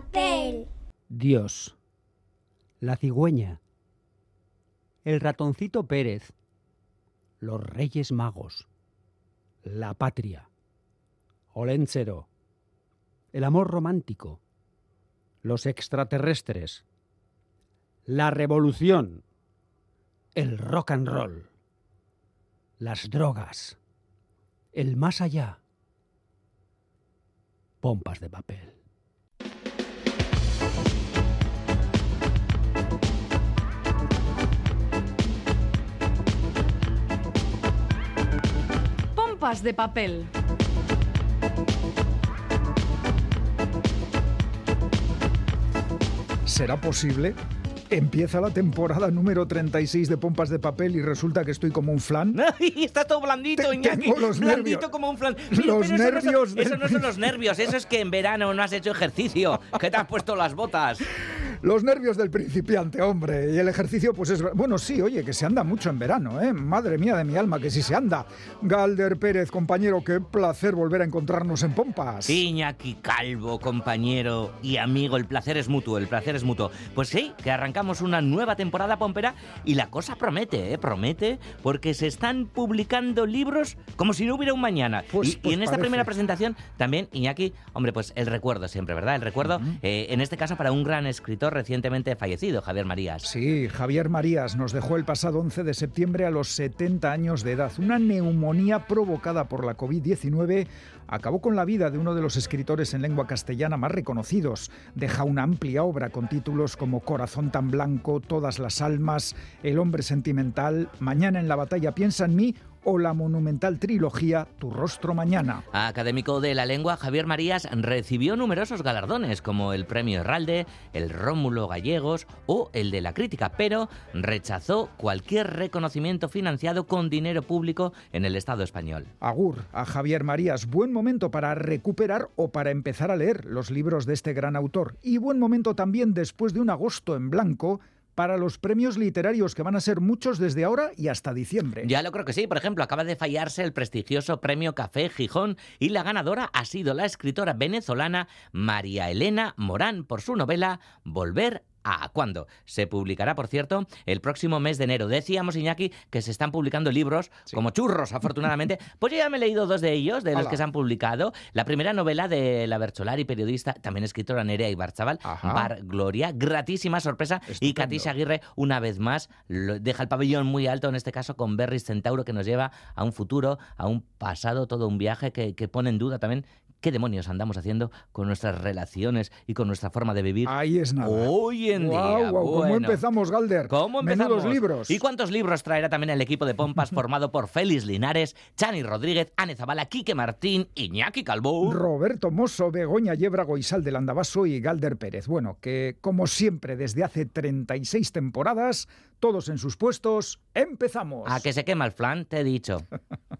papel. Dios. La cigüeña. El ratoncito Pérez. Los Reyes Magos. La patria. Olénchero. El amor romántico. Los extraterrestres. La revolución. El rock and roll. Las drogas. El más allá. Pompas de papel. Pompas de papel. ¿Será posible? Empieza la temporada número 36 de Pompas de Papel y resulta que estoy como un flan. Ay, está todo blandito, Te- Iñaki. tengo los blandito nervios. como un flan. Los eso no son- nervios del Eso no son los nervios, eso es que en verano no has hecho ejercicio, que te has puesto las botas. Los nervios del principiante, hombre. Y el ejercicio, pues es... Bueno, sí, oye, que se anda mucho en verano, ¿eh? Madre mía de mi alma, que sí se anda. Galder Pérez, compañero, qué placer volver a encontrarnos en Pompas. Iñaki Calvo, compañero y amigo, el placer es mutuo, el placer es mutuo. Pues sí, que arrancamos una nueva temporada pompera y la cosa promete, ¿eh? Promete, porque se están publicando libros como si no hubiera un mañana. Pues- y, y pues en esta parece. primera presentación también, Iñaki, hombre, pues el recuerdo siempre, ¿verdad? El recuerdo, eh, en este caso para un gran escritor recientemente fallecido, Javier Marías. Sí, Javier Marías nos dejó el pasado 11 de septiembre a los 70 años de edad. Una neumonía provocada por la COVID-19 acabó con la vida de uno de los escritores en lengua castellana más reconocidos. Deja una amplia obra con títulos como Corazón tan blanco, Todas las almas, El hombre sentimental, Mañana en la batalla piensa en mí o la monumental trilogía Tu rostro mañana. Académico de la lengua, Javier Marías recibió numerosos galardones como el Premio Herralde, el Rómulo Gallegos o el de la crítica, pero rechazó cualquier reconocimiento financiado con dinero público en el Estado español. Agur a Javier Marías. Buen momento para recuperar o para empezar a leer los libros de este gran autor. Y buen momento también después de un agosto en blanco para los premios literarios que van a ser muchos desde ahora y hasta diciembre. Ya lo creo que sí, por ejemplo, acaba de fallarse el prestigioso Premio Café Gijón y la ganadora ha sido la escritora venezolana María Elena Morán por su novela Volver a cuándo. Se publicará, por cierto, el próximo mes de enero. Decíamos, Iñaki, que se están publicando libros como churros, afortunadamente. Pues yo ya me he leído dos de ellos, de los que se han publicado. La primera novela de la Bercholari, periodista, también escritora Nerea Ibarzabal. Bar Gloria, gratísima sorpresa. Y. Katisha Aguirre, una vez más, lo- deja el pabellón muy alto, en este caso con Berris Centauro, que nos lleva a un futuro, a un pasado, todo un viaje que, que pone en duda también qué demonios andamos haciendo con nuestras relaciones y con nuestra forma de vivir. Ahí es nada. Hoy en día. guau, ¿Cómo empezamos, Galder? ¿Cómo empezamos? Menudos libros. ¿Y cuántos libros traerá también el equipo de Pompas formado por Félix Linares, Chani Rodríguez, Ane Zabala, Quique Martín, Iñaki Calvo? Roberto Mosso, Begoña Yébrago, Isal del Andabaso y Galder Pérez. Bueno, que como siempre, desde hace 36 temporadas, todos en sus puestos, empezamos. A que se quema el flan, te he dicho.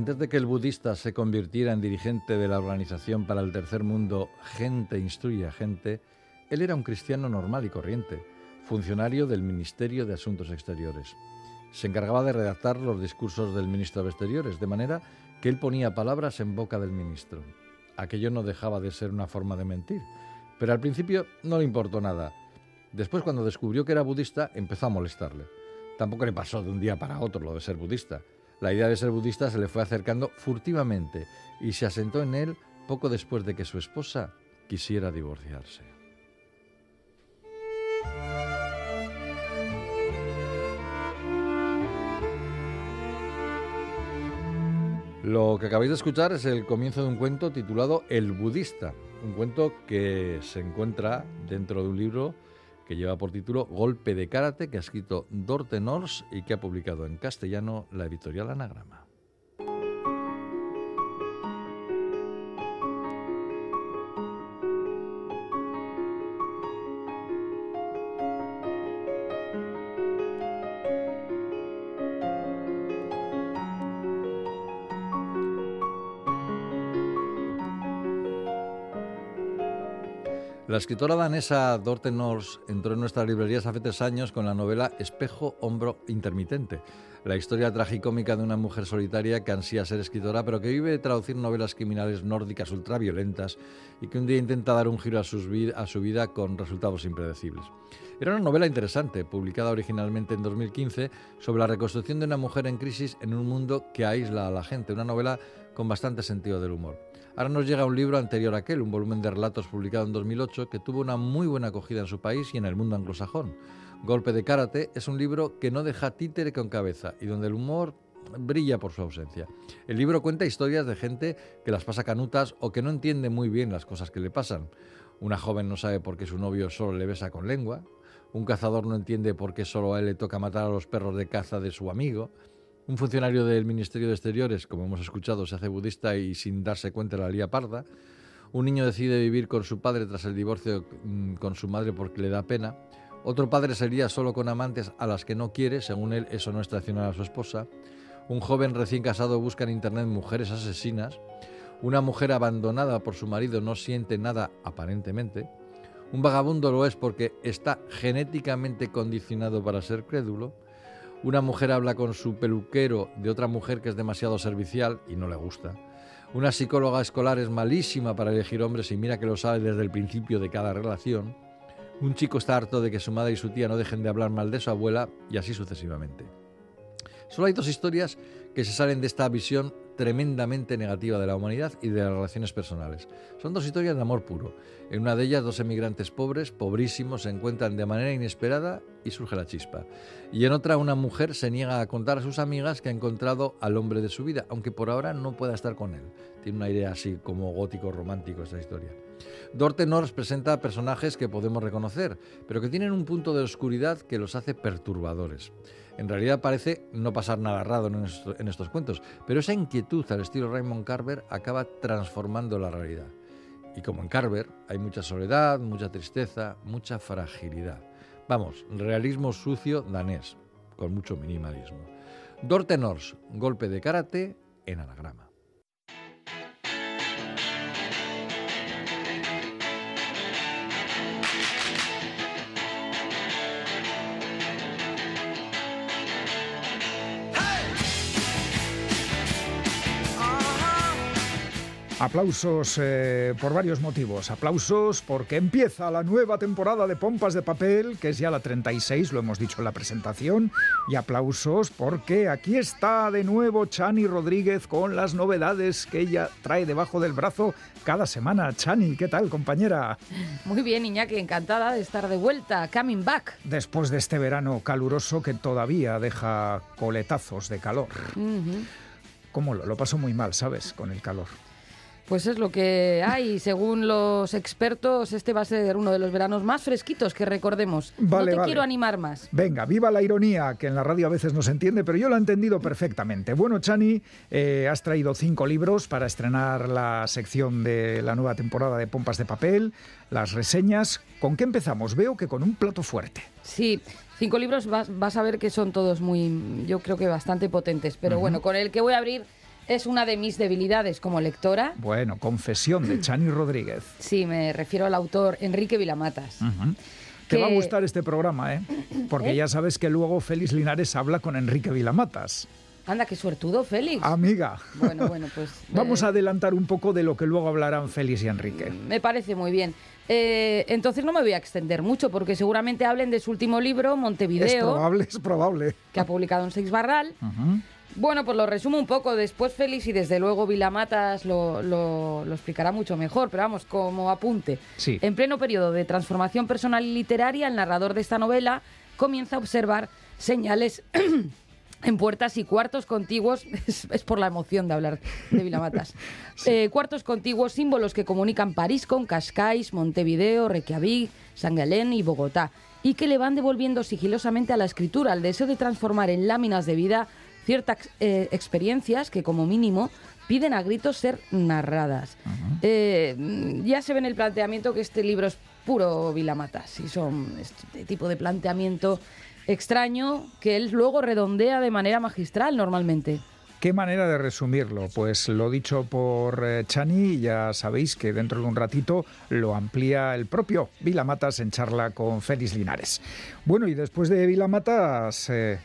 Antes de que el budista se convirtiera en dirigente de la Organización para el Tercer Mundo Gente Instruye a Gente, él era un cristiano normal y corriente, funcionario del Ministerio de Asuntos Exteriores. Se encargaba de redactar los discursos del ministro de Exteriores, de manera que él ponía palabras en boca del ministro. Aquello no dejaba de ser una forma de mentir, pero al principio no le importó nada. Después, cuando descubrió que era budista, empezó a molestarle. Tampoco le pasó de un día para otro lo de ser budista. La idea de ser budista se le fue acercando furtivamente y se asentó en él poco después de que su esposa quisiera divorciarse. Lo que acabáis de escuchar es el comienzo de un cuento titulado El budista, un cuento que se encuentra dentro de un libro que lleva por título Golpe de Karate, que ha escrito Dorte Nors y que ha publicado en castellano la editorial Anagrama. La escritora danesa Dorte Nors entró en nuestras librerías hace tres años con la novela Espejo, Hombro Intermitente, la historia tragicómica de una mujer solitaria que ansía ser escritora, pero que vive de traducir novelas criminales nórdicas ultraviolentas y que un día intenta dar un giro a, a su vida con resultados impredecibles. Era una novela interesante, publicada originalmente en 2015, sobre la reconstrucción de una mujer en crisis en un mundo que aísla a la gente, una novela con bastante sentido del humor. Ahora nos llega un libro anterior a aquel, un volumen de relatos publicado en 2008 que tuvo una muy buena acogida en su país y en el mundo anglosajón. Golpe de Karate es un libro que no deja títere con cabeza y donde el humor brilla por su ausencia. El libro cuenta historias de gente que las pasa canutas o que no entiende muy bien las cosas que le pasan. Una joven no sabe por qué su novio solo le besa con lengua. Un cazador no entiende por qué solo a él le toca matar a los perros de caza de su amigo. Un funcionario del Ministerio de Exteriores, como hemos escuchado, se hace budista y sin darse cuenta la lía parda. Un niño decide vivir con su padre tras el divorcio mm, con su madre porque le da pena. Otro padre sería solo con amantes a las que no quiere, según él eso no es traicionar a su esposa. Un joven recién casado busca en internet mujeres asesinas. Una mujer abandonada por su marido no siente nada aparentemente. Un vagabundo lo es porque está genéticamente condicionado para ser crédulo. Una mujer habla con su peluquero de otra mujer que es demasiado servicial y no le gusta. Una psicóloga escolar es malísima para elegir hombres y mira que lo sabe desde el principio de cada relación. Un chico está harto de que su madre y su tía no dejen de hablar mal de su abuela y así sucesivamente. Solo hay dos historias que se salen de esta visión tremendamente negativa de la humanidad y de las relaciones personales. Son dos historias de amor puro. En una de ellas, dos emigrantes pobres, pobrísimos, se encuentran de manera inesperada y surge la chispa. Y en otra, una mujer se niega a contar a sus amigas que ha encontrado al hombre de su vida, aunque por ahora no pueda estar con él. Tiene una idea así como gótico romántico esta historia. Dorte Nors presenta personajes que podemos reconocer, pero que tienen un punto de oscuridad que los hace perturbadores. En realidad parece no pasar nada raro en estos, cuentos, pero esa inquietud al estilo Raymond Carver acaba transformando la realidad. Y como en Carver, hay mucha soledad, mucha tristeza, mucha fragilidad. Vamos, realismo sucio danés, con mucho minimalismo. Dorte Nors, golpe de karate en anagrama. Aplausos eh, por varios motivos. Aplausos porque empieza la nueva temporada de Pompas de Papel, que es ya la 36, lo hemos dicho en la presentación. Y aplausos porque aquí está de nuevo Chani Rodríguez con las novedades que ella trae debajo del brazo cada semana. Chani, ¿qué tal, compañera? Muy bien, Iñaki, encantada de estar de vuelta, coming back. Después de este verano caluroso que todavía deja coletazos de calor. ¿Cómo lo, lo paso muy mal, sabes, con el calor? Pues es lo que hay. Según los expertos, este va a ser uno de los veranos más fresquitos que recordemos. no te quiero animar más. Venga, viva la ironía, que en la radio a veces no se entiende, pero yo lo he entendido perfectamente. Bueno, Chani, eh, has traído cinco libros para estrenar la sección de la nueva temporada de Pompas de Papel, las reseñas. ¿Con qué empezamos? Veo que con un plato fuerte. Sí, cinco libros vas, a ver que son todos muy, yo creo que bastante potentes. Pero bueno, con el que voy a abrir es una de mis debilidades como lectora. Bueno, confesión de Chani Rodríguez. Sí, me refiero al autor Enrique Vilamatas. Te va a gustar este programa, ¿eh? Porque ¿Eh? ya sabes que luego Félix Linares habla con Enrique Vilamatas. Anda, qué suertudo, Félix. Amiga. Bueno, bueno, pues. Vamos a eh, adelantar un poco de lo que luego hablarán Félix y Enrique. Me parece muy bien. Eh, entonces no me voy a extender mucho porque seguramente hablen de su último libro, Montevideo. Es probable, es probable. Que ha publicado en Seix Barral. Bueno, pues lo resumo un poco. Después Félix y desde luego Vilamatas lo, lo, explicará mucho mejor, pero vamos, como apunte. Sí. En pleno periodo de transformación personal y literaria, el narrador de esta novela comienza a observar señales en puertas y cuartos contiguos, es, por la emoción de hablar de Vilamatas, eh, cuartos contiguos, símbolos que comunican París con Cascais, Montevideo, Reykjavik, San Galén y Bogotá, y que le van devolviendo sigilosamente a la escritura el deseo de transformar en láminas de vida ciertas eh, experiencias que como mínimo piden a gritos ser narradas. Eh, ya se ve en el planteamiento que este libro es puro Vilamatas y son este tipo de planteamiento extraño que él luego redondea de manera magistral normalmente. Qué manera de resumirlo. Pues lo dicho por eh, Chani, ya sabéis que dentro de un ratito lo amplía el propio Vilamatas en charla con Félix Linares. Bueno, y después de Vilamatas, eh,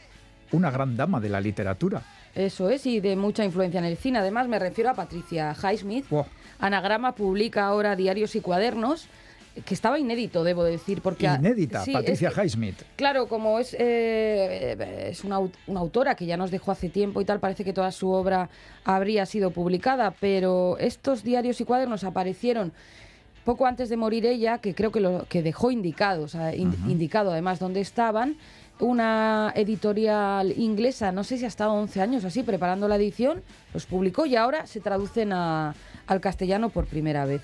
una gran dama de la literatura. Eso es, y de mucha influencia en el cine. Además, me refiero a Patricia Highsmith. Wow. Anagrama publica ahora diarios y cuadernos, que estaba inédito, debo decir, porque... Inédita, Sí, Patricia es que- Highsmith. Claro, como es, eh, es una, una autora que ya nos dejó hace tiempo y tal, parece que toda su obra habría sido publicada, pero estos diarios y cuadernos aparecieron poco antes de morir ella, que creo que lo que dejó indicado, o sea, in- indicado además dónde estaban, una editorial inglesa, no sé si ha estado 11 años así, preparando la edición, los publicó y ahora se traducen al castellano por primera vez.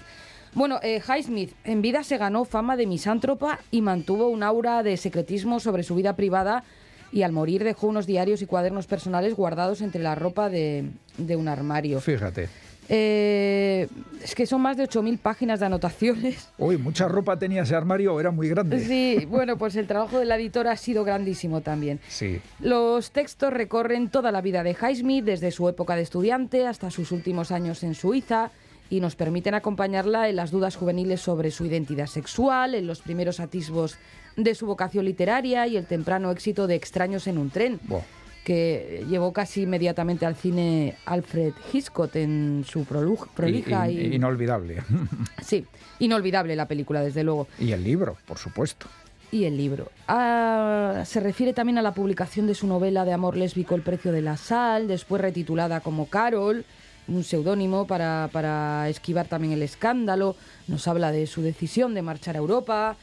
Bueno, eh, Highsmith en vida se ganó fama de misántropa y mantuvo un aura de secretismo sobre su vida privada y al morir dejó unos diarios y cuadernos personales guardados entre la ropa de un armario. Fíjate. Eh, es que son más de 8.000 páginas de anotaciones. Uy, mucha ropa tenía ese armario, era muy grande. Sí, bueno, pues el trabajo de la editora ha sido grandísimo también. Sí. Los textos recorren toda la vida de Highsmith, desde su época de estudiante hasta sus últimos años en Suiza, y nos permiten acompañarla en las dudas juveniles sobre su identidad sexual, en los primeros atisbos de su vocación literaria y el temprano éxito de Extraños en un tren, Buah. Que llevó casi inmediatamente al cine Alfred Hitchcock en su prolija y... in- Inolvidable. Sí, inolvidable la película, desde luego. y el libro, por supuesto. y el libro. Ah, se refiere también a la publicación de su novela de amor lésbico El precio de la sal, después retitulada como Carol, un seudónimo para, para esquivar también el escándalo. Nos habla de su decisión de marchar a Europa,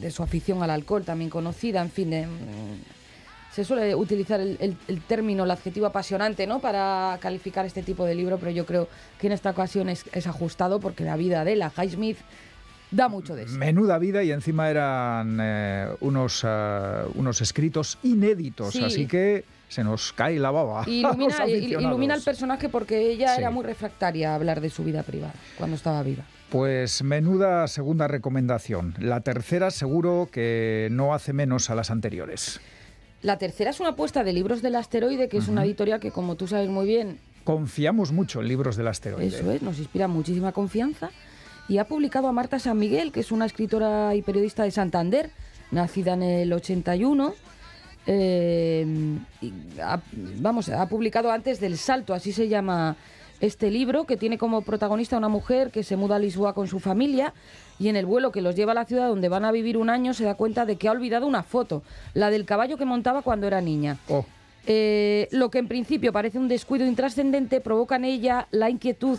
de su afición al alcohol también conocida, en fin. de, se suele utilizar el, el- el término, el adjetivo apasionante, ¿no? Para calificar este tipo de libro, pero yo creo que en esta ocasión es, es ajustado porque la vida de la Highsmith da mucho de sí. Menuda vida y encima eran eh, unos, ah, unos escritos inéditos, Sí. así que se nos cae la baba. Ilumina, ilumina al personaje porque ella Sí. era muy refractaria a hablar de su vida privada cuando estaba viva. Pues menuda segunda recomendación. La tercera seguro que no hace menos a las anteriores. La tercera es una apuesta de Libros del Asteroide, que es una editorial que, como tú sabes muy bien, Confiamos mucho en libros del asteroide. eso es, nos inspira muchísima confianza. Y ha publicado a Marta San Miguel, que es una escritora y periodista de Santander, nacida en el 81. eh, y ha- vamos, ha publicado antes del Salto, así se llama este libro, que tiene como protagonista una mujer que se muda a Lisboa con su familia y en el vuelo que los lleva a la ciudad donde van a vivir un año se da cuenta de que ha olvidado una foto, la del caballo que montaba cuando era niña. Oh, Eh, lo que en principio parece un descuido intrascendente provoca en ella la inquietud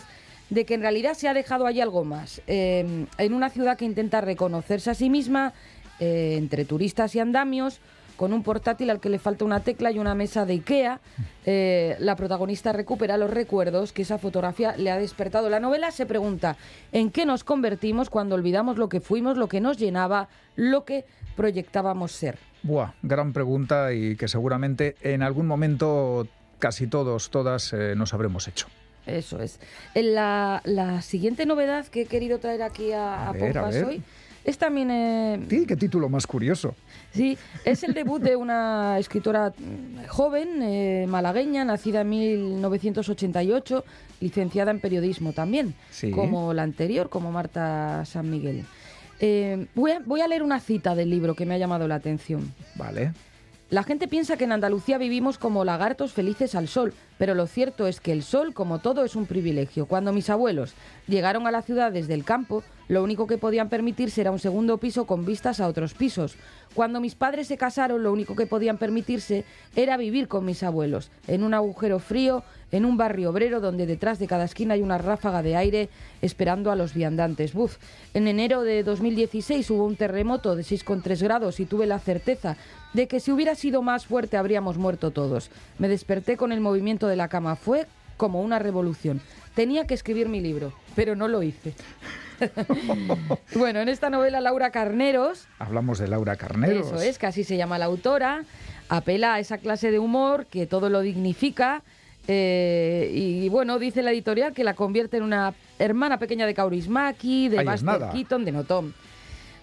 de que en realidad se ha dejado ahí algo más. Eh, en una ciudad que intenta reconocerse a sí misma, eh, entre turistas y andamios, con un portátil al que le falta una tecla y una mesa de Ikea, eh, la protagonista recupera los recuerdos que esa fotografía le ha despertado. La novela se pregunta en qué nos convertimos cuando olvidamos lo que fuimos, lo que nos llenaba, lo que proyectábamos ser. buah, gran pregunta y que seguramente en algún momento casi todos, todas eh, nos habremos hecho. Eso es. En La, la siguiente novedad que he querido traer aquí a, A a ver, a Pompas ver. hoy es también... eh, Sí, qué título más curioso. sí, es el debut de una escritora mm, joven, eh, malagueña, nacida en 1988, licenciada en periodismo también, Sí. como la anterior, como Marta San Miguel. Eh, voy, a, voy a leer una cita del libro que me ha llamado la atención. Vale. La gente piensa que en Andalucía vivimos como lagartos felices al sol, pero lo cierto es que el sol, como todo, es un privilegio. Cuando mis abuelos llegaron a la ciudad desde el campo, lo único que podían permitirse era un segundo piso con vistas a otros pisos. Cuando mis padres se casaron, lo único que podían permitirse era vivir con mis abuelos, en un agujero frío, en un barrio obrero donde detrás de cada esquina hay una ráfaga de aire esperando a los viandantes. Buf, en enero de 2016 hubo un terremoto de 6,3 grados y tuve la certeza de que si hubiera sido más fuerte habríamos muerto todos. Me desperté con el movimiento de la cama. Fue como una revolución. Tenía que escribir mi libro, pero no lo hice. bueno, en esta novela Laura Carneros Hablamos de Laura Carneros. eso es, que así se llama la autora. Apela a esa clase de humor que todo lo dignifica. eh, y bueno, dice la editorial que la convierte en una hermana pequeña de Kaurismäki, de Ahí Buster. Keaton, de Notom.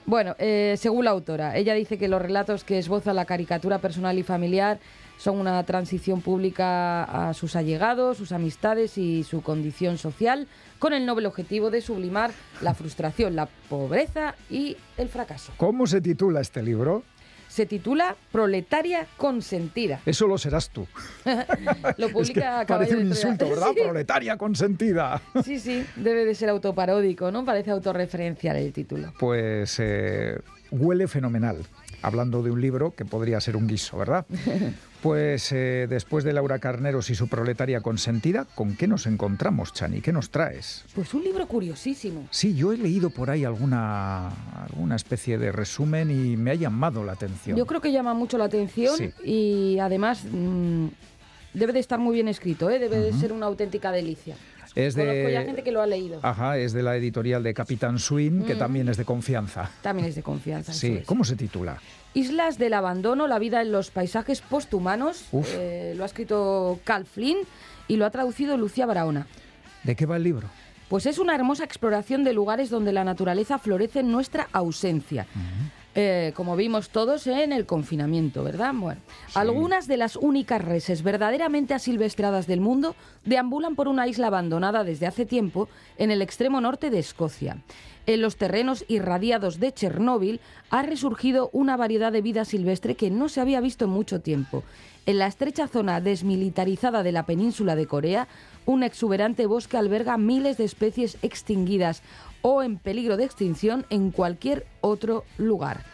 Bueno, eh, según la autora, ella dice que los relatos que esboza la caricatura personal y familiar son una transición pública a sus allegados, sus amistades y su condición social, con el noble objetivo de sublimar la frustración, la pobreza y el fracaso. ¿Cómo se titula este libro? Se titula Proletaria consentida. Eso lo serás tú. Lo Es que publica parece un insulto, ¿verdad? Sí. Proletaria consentida. Sí, sí, debe de ser autoparódico, ¿no? Parece autorreferencial el título. Pues eh, huele fenomenal. Hablando de un libro que podría ser un guiso, ¿verdad? Pues eh, después de Laura Carneros y su proletaria consentida, ¿con qué nos encontramos, Chani? ¿Qué nos traes? Pues un libro curiosísimo. Sí, yo he leído por ahí alguna, alguna especie de resumen y me ha llamado la atención. Yo creo que llama mucho la atención Sí. y además mm, debe de estar muy bien escrito, ¿eh? debe de ser una auténtica delicia. Es de- Conozco ya gente que lo ha leído. Ajá, es de la editorial de Capitán Swing, que también es de confianza. También es de confianza. Sí, es. ¿cómo se titula? Islas del abandono, la vida en los paisajes posthumanos. Uf. Eh, lo ha escrito Cal Flynn y lo ha traducido Lucía Barahona. ¿De qué va el libro? Pues es una hermosa exploración de lugares donde la naturaleza florece en nuestra ausencia. Eh, como vimos todos en el confinamiento, ¿verdad? Bueno, algunas de las únicas reses verdaderamente asilvestradas del mundo deambulan por una isla abandonada desde hace tiempo en el extremo norte de Escocia. En los terrenos irradiados de Chernóbil ha resurgido una variedad de vida silvestre que no se había visto en mucho tiempo. En la estrecha zona desmilitarizada de la península de Corea, un exuberante bosque alberga miles de especies extinguidas o en peligro de extinción en cualquier otro lugar.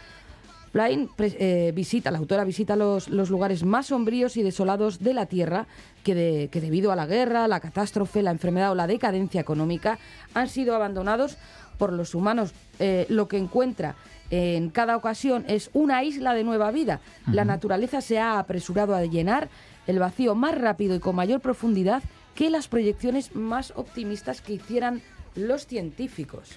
Blaine pre- eh, visita, la autora visita los, los lugares más sombríos y desolados de la Tierra que, de- que debido a la guerra, la catástrofe, la enfermedad o la decadencia económica han sido abandonados por los humanos. Eh, lo que encuentra en cada ocasión es una isla de nueva vida. La naturaleza se ha apresurado a llenar el vacío más rápido y con mayor profundidad que las proyecciones más optimistas que hicieran los científicos.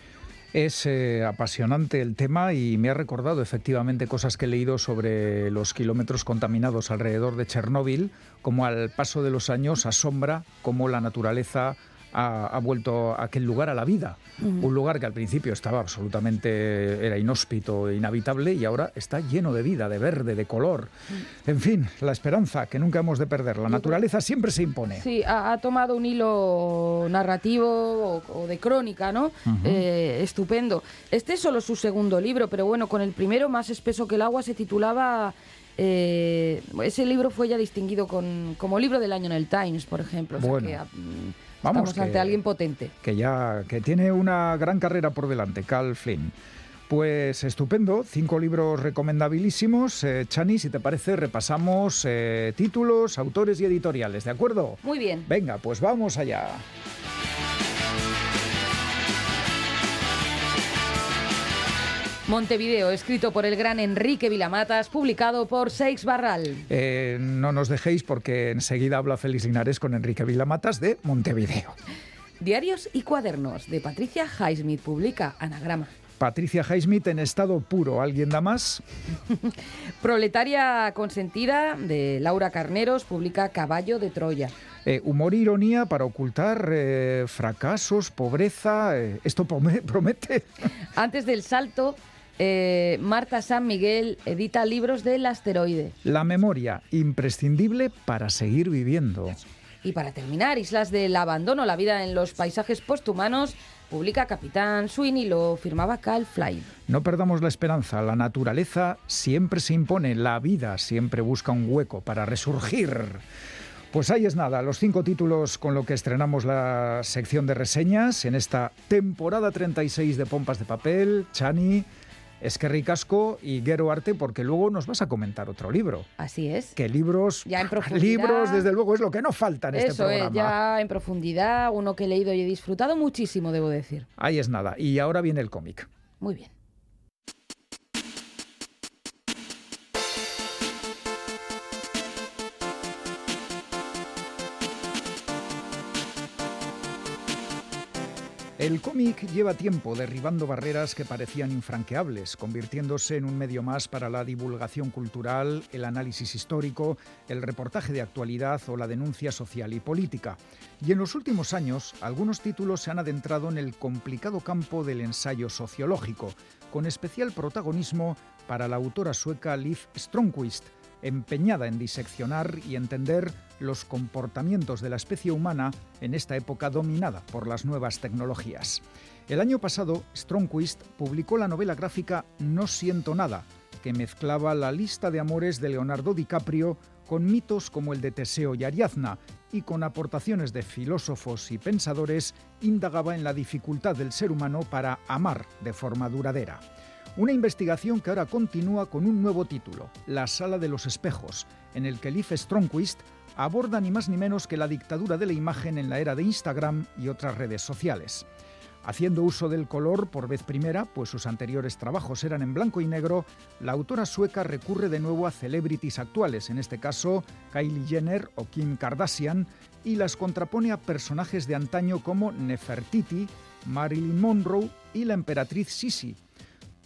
Es eh, apasionante el tema y me ha recordado efectivamente cosas que he leído sobre los kilómetros contaminados alrededor de Chernóbil, como al paso de los años asombra cómo la naturaleza ha, ha vuelto a aquel lugar a la vida. Un lugar que al principio estaba absolutamente, era inhóspito, e inhabitable y ahora está lleno de vida, de verde, de color. En fin, la esperanza que nunca hemos de perder. La naturaleza siempre se impone. Sí, ha, ha tomado un hilo narrativo o, o de crónica, ¿no? Eh, estupendo. Este es solo su segundo libro, pero bueno, con el primero, Más espeso que el agua, se titulaba... eh, ese libro fue ya distinguido con, como libro del año en el Times, por ejemplo. O sea Bueno. que, mm, Vamos, estamos que- ante alguien potente. que ya que tiene una gran carrera por delante, Cal Flynn. Pues estupendo, cinco libros recomendabilísimos. Eh, Chani, si te parece, repasamos eh, títulos, autores y editoriales, ¿de acuerdo? Muy bien. Venga, pues vamos allá. Montevideo, escrito por el gran Enrique Vilamatas, publicado por Seix Barral. Eh, no nos dejéis porque enseguida habla Félix Linares con Enrique Vilamatas de Montevideo. Diarios y cuadernos, de Patricia Highsmith, publica Anagrama. Patricia Highsmith en estado puro. ¿Alguien da más? Proletaria consentida, de Laura Carneros, publica Caballo de Troya. Eh, humor e ironía para ocultar eh, fracasos, pobreza. eh, esto prome- promete. Antes del salto, eh, Marta San Miguel edita libros del asteroide. La memoria, imprescindible para seguir viviendo. Y para terminar, Islas del Abandono, la vida en los paisajes posthumanos, publica Capitán Sweeney, lo firmaba Cal Fly. No perdamos la esperanza, la naturaleza siempre se impone, la vida siempre busca un hueco para resurgir. Pues ahí es nada, los cinco títulos con lo que estrenamos la sección de reseñas en esta temporada 36 de Pompas de Papel, Chani, Esquerri Casco y Guero Arte, porque luego nos vas a comentar otro libro. Así es. Que libros, Ya en profundidad. libros, desde luego, es lo que no falta en este programa. es, ya en profundidad, uno que he leído y he disfrutado muchísimo, debo decir. Ahí es nada. Y ahora viene el cómic. Muy bien. El cómic lleva tiempo derribando barreras que parecían infranqueables, convirtiéndose en un medio más para la divulgación cultural, el análisis histórico, el reportaje de actualidad o la denuncia social y política. Y en los últimos años, algunos títulos se han adentrado en el complicado campo del ensayo sociológico, con especial protagonismo para la autora sueca Liv Stromquist, empeñada en diseccionar y entender los comportamientos de la especie humana en esta época dominada por las nuevas tecnologías. El año pasado, Stromquist publicó la novela gráfica No siento nada, que mezclaba la lista de amores de Leonardo DiCaprio con mitos como el de Teseo y Ariadna, y con aportaciones de filósofos y pensadores indagaba en la dificultad del ser humano para amar de forma duradera. Una investigación que ahora continúa con un nuevo título, La Sala de los Espejos, en el que Liv Stromquist aborda ni más ni menos que la dictadura de la imagen en la era de Instagram y otras redes sociales. Haciendo uso del color por vez primera, pues sus anteriores trabajos eran en blanco y negro, la autora sueca recurre de nuevo a celebrities actuales, en este caso Kylie Jenner o Kim Kardashian, y las contrapone a personajes de antaño como Nefertiti, Marilyn Monroe y la emperatriz Sisi,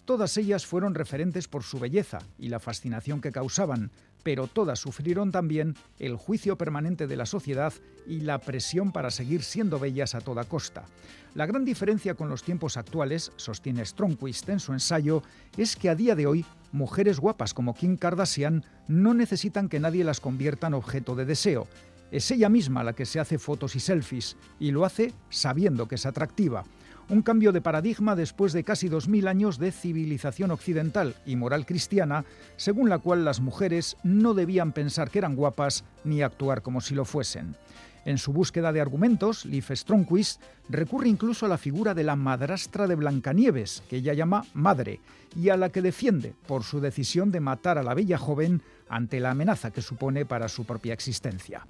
Todas ellas fueron referentes por su belleza y la fascinación que causaban, pero todas sufrieron también el juicio permanente de la sociedad y la presión para seguir siendo bellas a toda costa. La gran diferencia con los tiempos actuales, sostiene Stromquist en su ensayo, es que a día de hoy mujeres guapas como Kim Kardashian no necesitan que nadie las convierta en objeto de deseo. Es ella misma la que se hace fotos y selfies, y lo hace sabiendo que es atractiva un cambio de paradigma después de casi 2.000 años de civilización occidental y moral cristiana, según la cual las mujeres no debían pensar que eran guapas ni actuar como si lo fuesen. En su búsqueda de argumentos, Liv Stromquist recurre incluso a la figura de la madrastra de Blancanieves, que ella llama madre, y a la que defiende por su decisión de matar a la bella joven ante la amenaza que supone para su propia existencia.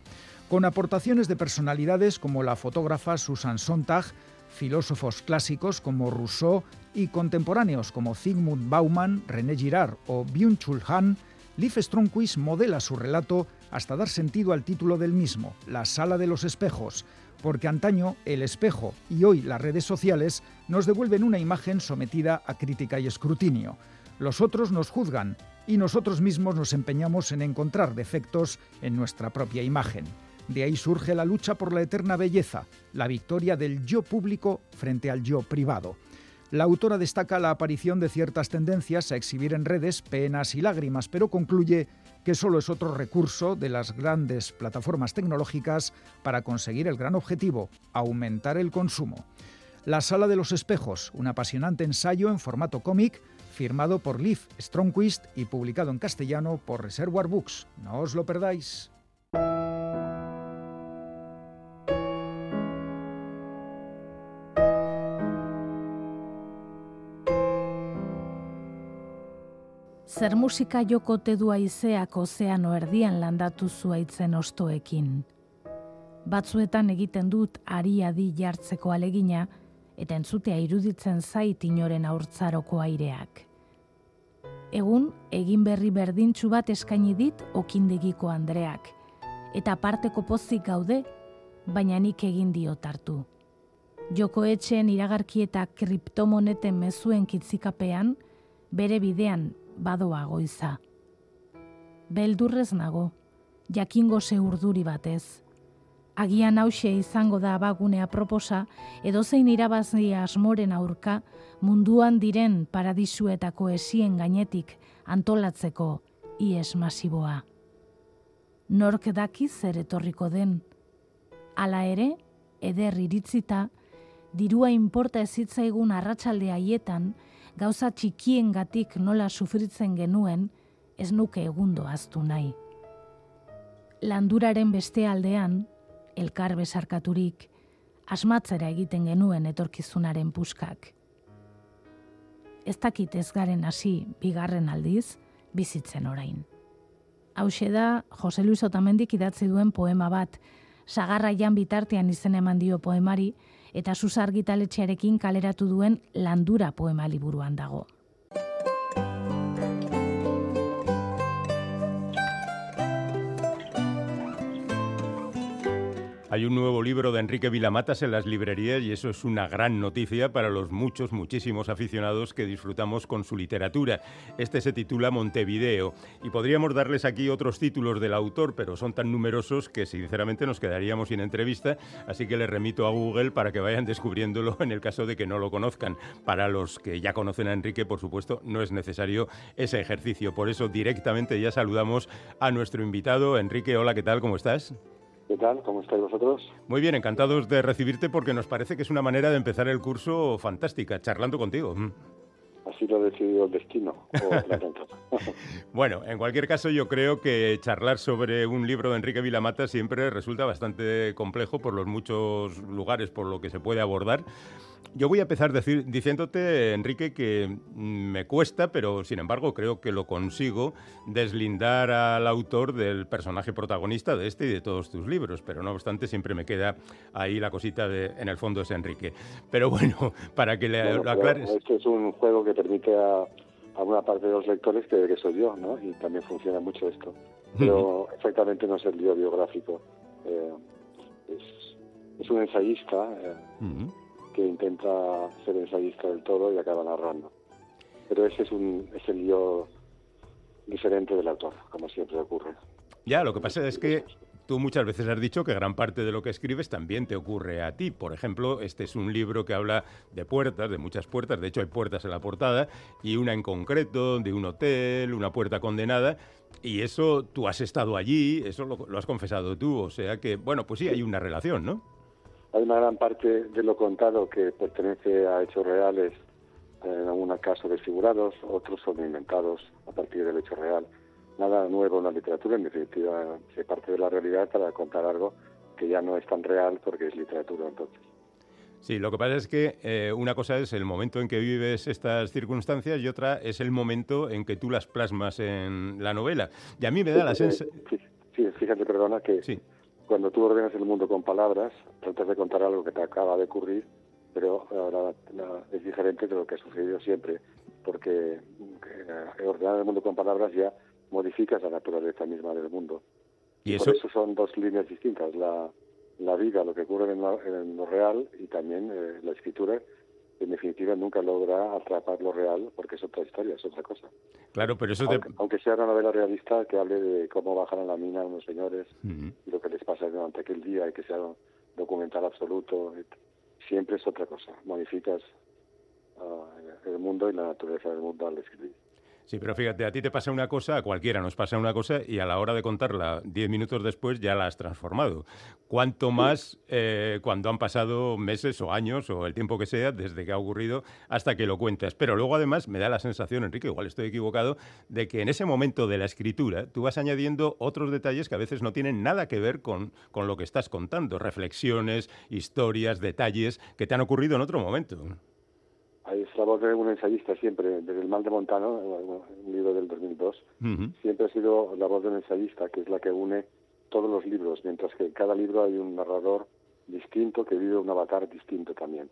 Con aportaciones de personalidades como la fotógrafa Susan Sontag, filósofos clásicos como Rousseau y contemporáneos como Zygmunt Bauman, René Girard o Byung-Chul Han, Liv Stromquist modela su relato hasta dar sentido al título del mismo, La Sala de los Espejos, porque antaño el espejo y hoy las redes sociales nos devuelven una imagen sometida a crítica y escrutinio. Los otros nos juzgan y nosotros mismos nos empeñamos en encontrar defectos en nuestra propia imagen. De ahí surge la lucha por la eterna belleza, la victoria del yo público frente al yo privado. La autora destaca la aparición de ciertas tendencias a exhibir en redes penas y lágrimas, pero concluye que solo es otro recurso de las grandes plataformas tecnológicas para conseguir el gran objetivo, aumentar el consumo. La Sala de los Espejos, un apasionante ensayo en formato cómic, firmado por Liv Stromquist y publicado en castellano por Reservoir Books. No os lo perdáis. Zer musika joko tedua izeak ozeano erdian landatu zuaitzen ostoekin. Batzuetan egiten dut ari adi jartzeko alegina, eta entzutea iruditzen zait inoren aurtzaroko aireak. Egun, egin berri berdintxu bat eskaini dit okindegiko Andreak, eta parteko pozik gaude, baina nik egin diotartu. Joko etxeen iragarki eta kriptomoneten mezuen kitzikapean, bere bidean badoa goiza. Beldurrez nago, jakingo ze urduri batez. Agian hause izango da abagunea proposa, edozein irabazi asmoren aurka, munduan diren paradisuetako esien gainetik antolatzeko ies masiboa. Nork daki zer etorriko den. Hala ere, eder iritzita, dirua inporta ezitzaigun arratsalde haietan, gauza txikiengatik nola sufritzen genuen, ez nuke egundo aztu nahi. Landuraren beste aldean, elkar besarkaturik, asmatzera egiten genuen etorkizunaren puskak. Ez dakit ez garen hasi bigarren aldiz, bizitzen orain. Hau da, Jose Luis Otamendik idatzi duen poema bat, sagarraian bitartean izen eman dio poemari, eta susar gitaletxearekin kaleratu duen landura poema liburuan dago. Hay un nuevo libro de Enrique Vilamatas en las librerías y eso es una gran noticia para los muchos, muchísimos aficionados que disfrutamos con su literatura. Este se titula Montevideo y podríamos darles aquí otros títulos del autor, pero son tan numerosos que sinceramente nos quedaríamos sin entrevista, así que les remito a Google para que vayan descubriéndolo en el caso de que no lo conozcan. Para los que ya conocen a Enrique, por supuesto, no es necesario ese ejercicio. Por eso directamente ya saludamos a nuestro invitado. Enrique, hola, ¿qué tal? ¿Cómo estás? ¿Qué tal? ¿Cómo estáis vosotros? Muy bien, encantados de recibirte porque nos parece que es una manera de empezar el curso fantástica, charlando contigo. Mm. Así lo ha decidido el destino. bueno, en cualquier caso yo creo que charlar sobre un libro de Enrique Vilamata siempre resulta bastante complejo por los muchos lugares por lo que se puede abordar. Yo voy a empezar decir, diciéndote, Enrique, que me cuesta, pero sin embargo creo que lo consigo, deslindar al autor del personaje protagonista de este y de todos tus libros. Pero no obstante, siempre me queda ahí la cosita de, en el fondo es Enrique. Pero bueno, para que le, lo aclares. Este es un juego que permite a, a una parte de los lectores que, que soy yo, ¿no? Y también funciona mucho esto. Pero exactamente no es el lío biográfico. Eh, es, es, un ensayista. Eh, que intenta ser ensayista del todo y acaba narrando. Pero ese es, un, es el yo diferente del autor, como siempre ocurre. Ya, lo que pasa es que tú muchas veces has dicho que gran parte de lo que escribes también te ocurre a ti. Por ejemplo, este es un libro que habla de puertas, de muchas puertas, de hecho hay puertas en la portada, y una en concreto, de un hotel, una puerta condenada, y eso tú has estado allí, eso lo, lo has confesado tú, o sea que, bueno, pues sí, hay una relación, ¿no? Hay una gran parte de lo contado que pertenece a hechos reales, en algunos casos desfigurados, otros son inventados a partir del hecho real. Nada nuevo en la literatura, en definitiva, se parte de la realidad para contar algo que ya no es tan real porque es literatura entonces. Sí, lo que pasa es que eh, una cosa es el momento en que vives estas circunstancias y otra es el momento en que tú las plasmas en la novela. Y a mí me da la sensación... Sí, fíjate, perdona, que sí cuando tú ordenas el mundo con palabras, tratas de contar algo que te acaba de ocurrir, pero ahora es diferente de lo que ha sucedido siempre, porque eh, ordenar el mundo con palabras ya modificas la naturaleza misma del mundo. ¿Y, eso? Por eso son dos líneas distintas, la, la vida, lo que ocurre en, en lo real, y también eh, la escritura, en definitiva nunca logra atrapar lo real porque es otra historia, es otra cosa. Claro, pero eso... Aunque, sea una novela realista que hable de cómo bajan a la mina unos señores y lo que les pasa durante aquel día y que sea documental absoluto, siempre es otra cosa. Modificas uh, el mundo y la naturaleza del mundo al escribir. Sí, pero fíjate, a ti te pasa una cosa, a cualquiera nos pasa una cosa y a la hora de contarla diez minutos después ya la has transformado. ¿Cuánto más eh, cuando han pasado meses o años o el tiempo que sea desde que ha ocurrido hasta que lo cuentas? Pero luego además me da la sensación, Enrique, igual estoy equivocado, de que en ese momento de la escritura tú vas añadiendo otros detalles que a veces no tienen nada que ver con, con lo que estás contando, reflexiones, historias, detalles que te han ocurrido en otro momento la voz de un ensayista siempre, desde El mal de Montano, un libro del 2002, siempre ha sido la voz de un ensayista, que es la que une todos los libros, mientras que en cada libro hay un narrador distinto que vive un avatar distinto también.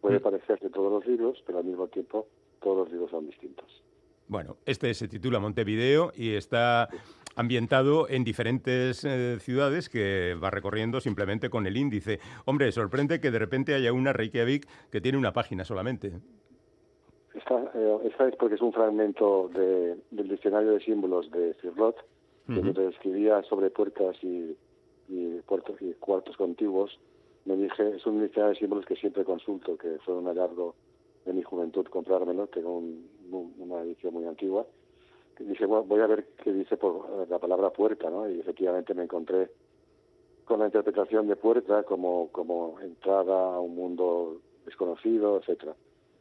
Puede parecer de todos los libros, pero al mismo tiempo todos los libros son distintos. Bueno, este se titula Montevideo y está ambientado en diferentes eh, ciudades que va recorriendo simplemente con el índice. Hombre, sorprende que de repente haya una Reykjavik que tiene una página solamente. Esta, eh, es porque es un fragmento del diccionario de símbolos de Cirlot, que escribía sobre puertas y, puertos y cuartos contiguos. Me dije, es un diccionario de símbolos que siempre consulto, que fue un hallazgo de mi juventud comprármelo, tengo una edición muy antigua dije, voy a ver qué dice por eh, la palabra puerta, ¿no? Y efectivamente me encontré con la interpretación de puerta como, como entrada a un mundo desconocido, etcétera.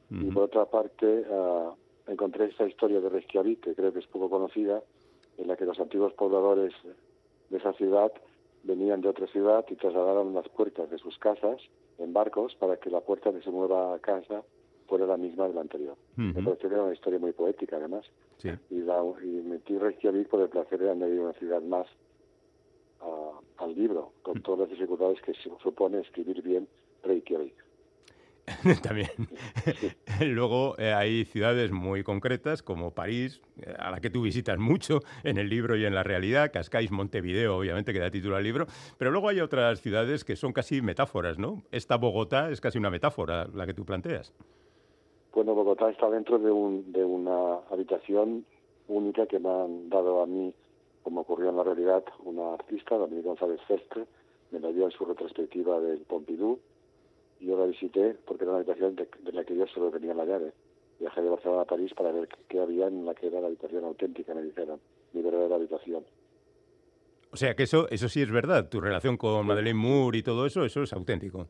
Y por otra parte, uh, encontré esta historia de Reykjavik, que creo que es poco conocida, en la que los antiguos pobladores de esa ciudad venían de otra ciudad y trasladaron las puertas de sus casas en barcos para que la puerta de su nueva casa fuera la misma de la anterior. Me parece que era una historia muy poética, además. Y, la, y metí Reykjavik por el placer de añadir una ciudad más al libro, con todas las dificultades que supone escribir bien Reykjavik. También. Luego eh, hay ciudades muy concretas como París, eh, a la que tú visitas mucho en el libro y en la realidad, Cascais, Montevideo, obviamente, que da título al libro, pero luego hay otras ciudades que son casi metáforas, ¿no? Esta Bogotá es casi una metáfora, la que tú planteas. Bueno, Bogotá está dentro de, un, de una habitación única que me han dado a mí, como ocurrió en la realidad, una artista, Daniel González Festre, me la dio en su retrospectiva del Pompidou, yo la visité porque era una habitación de, la que yo solo tenía la llave. Viajé de Barcelona a París para ver qué había en la que era la habitación auténtica, me dijeron, mi verdadera habitación. O sea que eso, eso sí es verdad, tu relación con Madeleine Moore y todo eso, eso es auténtico.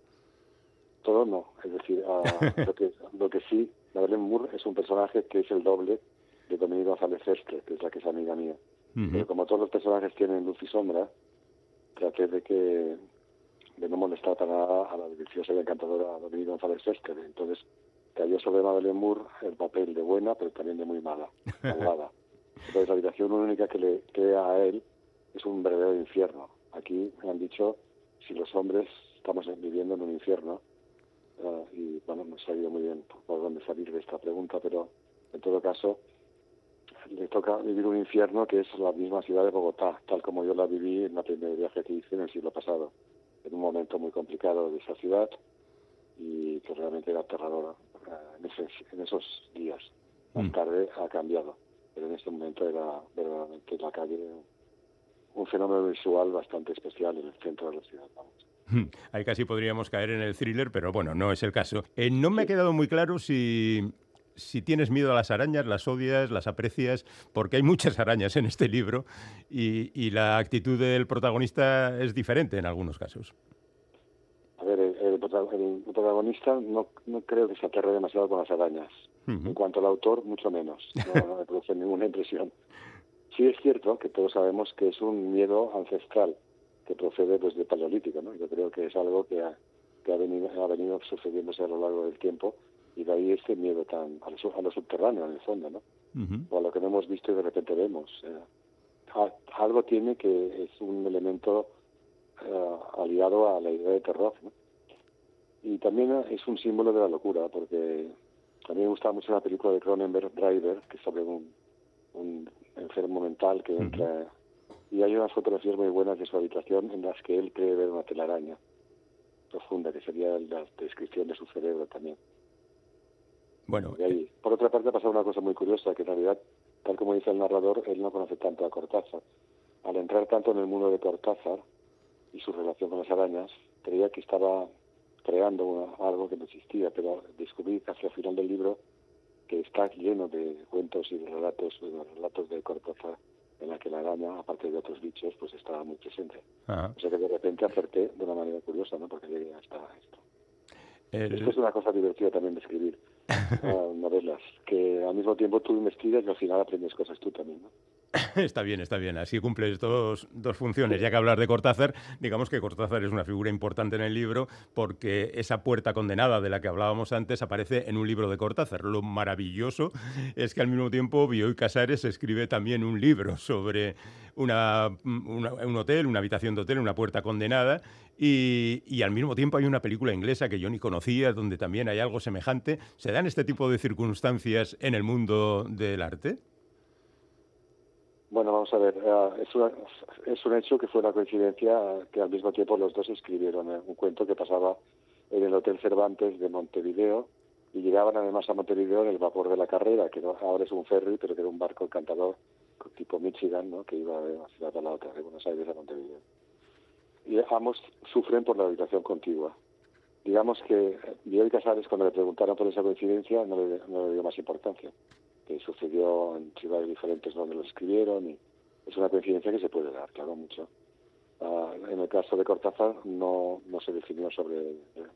Todo no, es decir, ah, lo, que, lo que sí, Madeleine Moore es un personaje que es el doble de Dominique González que es la que es amiga mía. Pero como todos los personajes tienen luz y sombra, traté de que de no molestar para nada a la deliciosa y encantadora Dominique González Estre. Entonces cayó sobre Madeleine Moore el papel de buena, pero también de muy mala, malvada. Entonces la habitación única que le crea a él es un verdadero infierno. Aquí me han dicho si los hombres estamos viviendo en un infierno. Ah, y bueno, no he sabido muy bien por dónde salir de esta pregunta, pero en todo caso le toca vivir un infierno que es la misma ciudad de Bogotá, tal como yo la viví en la primer viaje que hice en el siglo pasado, en un momento muy complicado de esa ciudad y que realmente era aterradora eh, en, esos días. Más mm. tarde ha cambiado, pero en este momento era verdaderamente la calle un fenómeno visual bastante especial en el centro de la ciudad. Hmm, ahí casi podríamos caer en el thriller, pero bueno, no es el caso. Eh, no me ha quedado muy claro si, si tienes miedo a las arañas, las odias, las aprecias, porque hay muchas arañas en este libro y, la actitud del protagonista es diferente en algunos casos. A ver, el, protagonista no, no, creo que se aterre demasiado con las arañas. En cuanto al autor, mucho menos. No, no me produce ninguna impresión. Sí es cierto que todos sabemos que es un miedo ancestral que procede pues, del Paleolítico, ¿no? Yo creo que es algo que ha, que ha, venido, ha venido sucediéndose a lo largo del tiempo y de ahí este miedo tan a lo, a lo subterráneo en el fondo, ¿no? O a lo que no hemos visto y de repente vemos. algo tiene que es un elemento eh, aliado a la idea de terror, ¿no? Y también es un símbolo de la locura, porque a mí me gusta mucho la película de Cronenberg, Driver, que es sobre un, un enfermo mental que entra y hay unas fotografías muy buenas de su habitación en las que él cree ver una telaraña profunda, que sería la descripción de su cerebro también. Bueno, y ahí, por otra parte ha pasado una cosa muy curiosa, que en realidad, tal como dice el narrador, él no conoce tanto a Cortázar. Al entrar tanto en el mundo de Cortázar y su relación con las arañas, creía que estaba creando algo que no existía, pero descubrí casi al final del libro que está lleno de cuentos y de relatos, de relatos de Cortázar en la que la araña, aparte de otros bichos, pues estaba muy presente. O sea que de repente acerté de una manera curiosa, ¿no? Porque llegué hasta esto. Esto es una cosa divertida también de escribir novelas, que al mismo tiempo tú investigas y al final aprendes cosas tú también, ¿no? Está bien, está bien. Así cumples dos, dos funciones. Ya que hablar de Cortázar, digamos que Cortázar es una figura importante en el libro porque esa puerta condenada de la que hablábamos antes aparece en un libro de Cortázar. Lo maravilloso es que al mismo tiempo Bioy Casares escribe también un libro sobre una, un hotel, una habitación de hotel, una puerta condenada y, y, al mismo tiempo hay una película inglesa que yo ni conocía, donde también hay algo semejante. ¿Se dan este tipo de circunstancias en el mundo del arte? Bueno, vamos a ver, eh, es, es un hecho que fue una coincidencia que al mismo tiempo los dos escribieron eh, un cuento que pasaba en el Hotel Cervantes de Montevideo y llegaban además a Montevideo en el vapor de la carrera, que ahora es un ferry, pero que era un barco encantador tipo Michigan, ¿no? que iba de una ciudad a la otra, de Buenos Aires a Montevideo. Y ambos sufren por la habitación contigua. Digamos que Bioy Casares, cuando le preguntaron por esa coincidencia, no le dio más importancia que sucedió en ciudades diferentes donde lo escribieron y es una coincidencia que se puede dar, claro, mucho. Ah, en el caso de Cortázar no, no se definió sobre eh,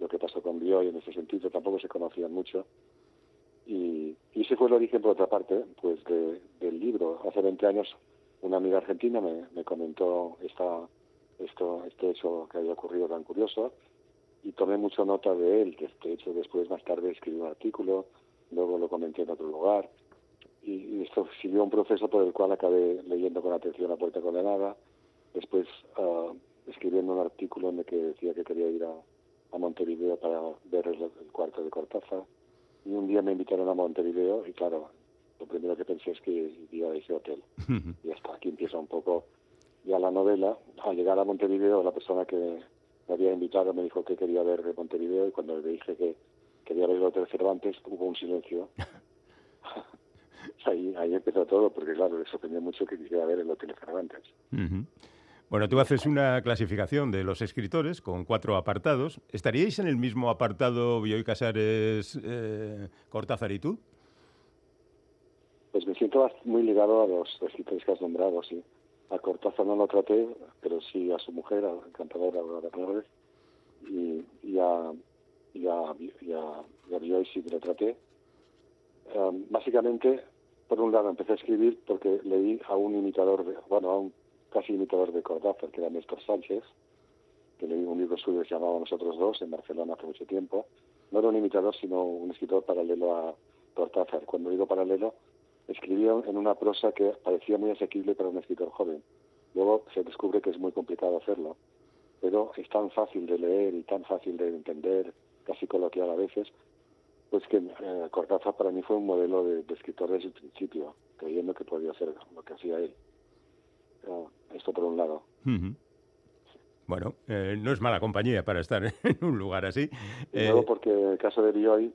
lo que pasó con Bioy en ese sentido, tampoco se conocían mucho. Y, y ese fue el origen, por otra parte, pues del libro. Hace 20 años una amiga argentina me, me comentó esta, esto, este hecho que había ocurrido tan curioso y tomé mucha nota de él. De hecho, después, más tarde, escribí un artículo luego lo comenté en otro lugar. Y, esto siguió un proceso por el cual acabé leyendo con atención La Puerta Condenada, después uh, escribiendo un artículo en el que decía que quería ir a, a Montevideo para ver el, cuarto de Cortázar. Y un día me invitaron a Montevideo y claro, lo primero que pensé es que iría a ese hotel. y hasta aquí empieza un poco ya la novela. Al llegar a Montevideo, la persona que me había invitado me dijo que quería ver de Montevideo y cuando le dije que quería ver el Hotel Cervantes hubo un silencio. ahí, ahí empezó todo, porque claro, le sorprendió mucho que quisiera ver el Hotel Cervantes. Bueno, tú haces una clasificación de los escritores con cuatro apartados. ¿Estaríais en el mismo apartado Bioy Casares, eh, Cortázar y tú? Pues me siento muy ligado a los escritores que has nombrado, sí. A Cortázar no lo traté, pero sí a su mujer, a la encantadora Aurora y, y, a, y, a, y, a, Bioy sí que lo traté. Um, básicamente, por un lado, empecé a escribir porque leí a un imitador, de, bueno, a un casi imitador de Cortázar, que era Néstor Sánchez, que leí un libro suyo que se llamaba Nosotros dos en Barcelona hace mucho tiempo. No era un imitador, sino un escritor paralelo a Cortázar. Cuando digo paralelo, escribía en una prosa que parecía muy asequible para un escritor joven. Luego se descubre que es muy complicado hacerlo, pero es tan fácil de leer y tan fácil de entender, casi coloquial a veces, pues que eh, Cortázar para mí fue un modelo de, escritor desde el principio, creyendo que podía hacer lo que hacía él. Esto por un lado. Bueno, eh, no es mala compañía para estar en un lugar así. Y luego eh, porque en el caso de Bioy,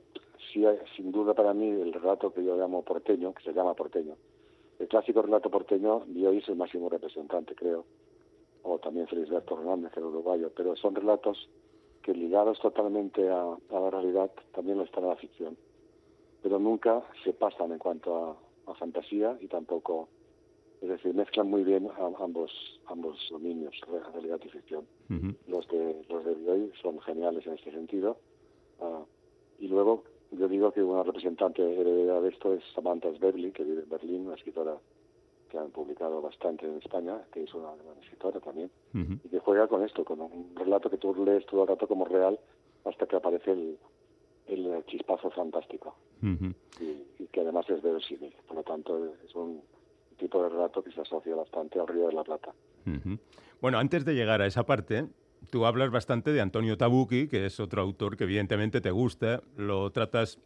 sí sin duda para mí el relato que yo llamo porteño, que se llama porteño, el clásico relato porteño, Bioy es el máximo representante, creo, o también Felisberto Hernández, el uruguayo, pero son relatos que ligados totalmente a, la realidad también lo están a la ficción, pero nunca se pasan en cuanto a fantasía y tampoco es decir, mezclan muy bien ambos ambos dominios, realidad y ficción. Los de los de hoy son geniales en este sentido. Ah, y luego yo digo que una representante heredera de esto es Samantha Sverbli, que vive en Berlín, una escritora que han publicado bastante en España, que es una gran escritora también, y que juega con esto, con un relato que tú lees todo el rato como real hasta que aparece el, el chispazo fantástico. y, y, que además es verosímil. Por lo tanto, es un tipo de relato que se asocia bastante al Río de la Plata. Bueno, antes de llegar a esa parte, tú hablas bastante de Antonio Tabucchi, que es otro autor que evidentemente te gusta, lo tratas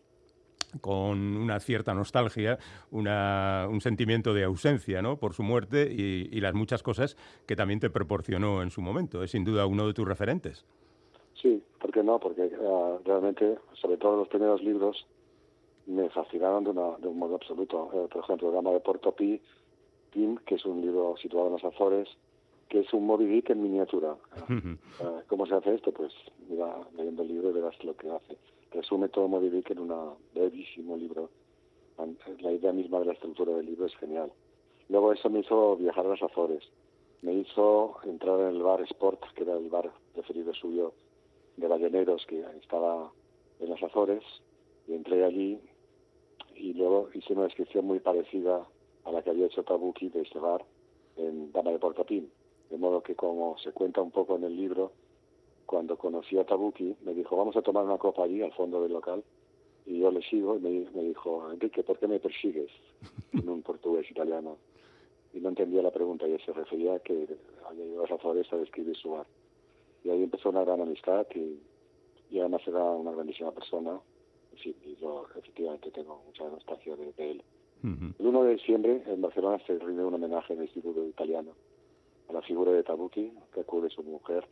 con una cierta nostalgia, un sentimiento de ausencia ¿no? por su muerte y, las muchas cosas que también te proporcionó en su momento. Es sin duda uno de tus referentes. Sí, ¿por qué no? Porque ah, realmente, sobre todo los primeros libros, me fascinaron de, de un modo absoluto. Eh, por ejemplo, el drama de Porto Pi Tim, que es un libro situado en los Azores, que es un Moby Dick en miniatura. Ah, ¿Cómo se hace esto? Pues mira, leyendo el libro verás lo que hace. Resume todo Moby Dick en un brevísimo libro. La idea misma de la estructura del libro es genial. Luego eso me hizo viajar a los Azores. Me hizo entrar en el bar Sport, que era el bar preferido suyo de balleneros que estaba en los Azores. Y entré allí y luego hice una descripción muy parecida a la que había hecho Tabuki de este bar en Dama de Portopín. De modo que, como se cuenta un poco en el libro, cuando conocí a Tabuki, me dijo, vamos a tomar una copa allí, al fondo del local. Y yo le sigo y me, dijo, Enrique, ¿por qué me persigues? En un portugués italiano. Y no entendía la pregunta y se refería a que había ido a las Azores a describir su bar. Y ahí empezó una gran amistad y, y además era una grandísima persona. Sí, y yo efectivamente tengo mucha nostalgia de él. El 1 de diciembre en Barcelona se rinde un homenaje en el Instituto Italiano a la figura de Tabucchi, que acude su mujer,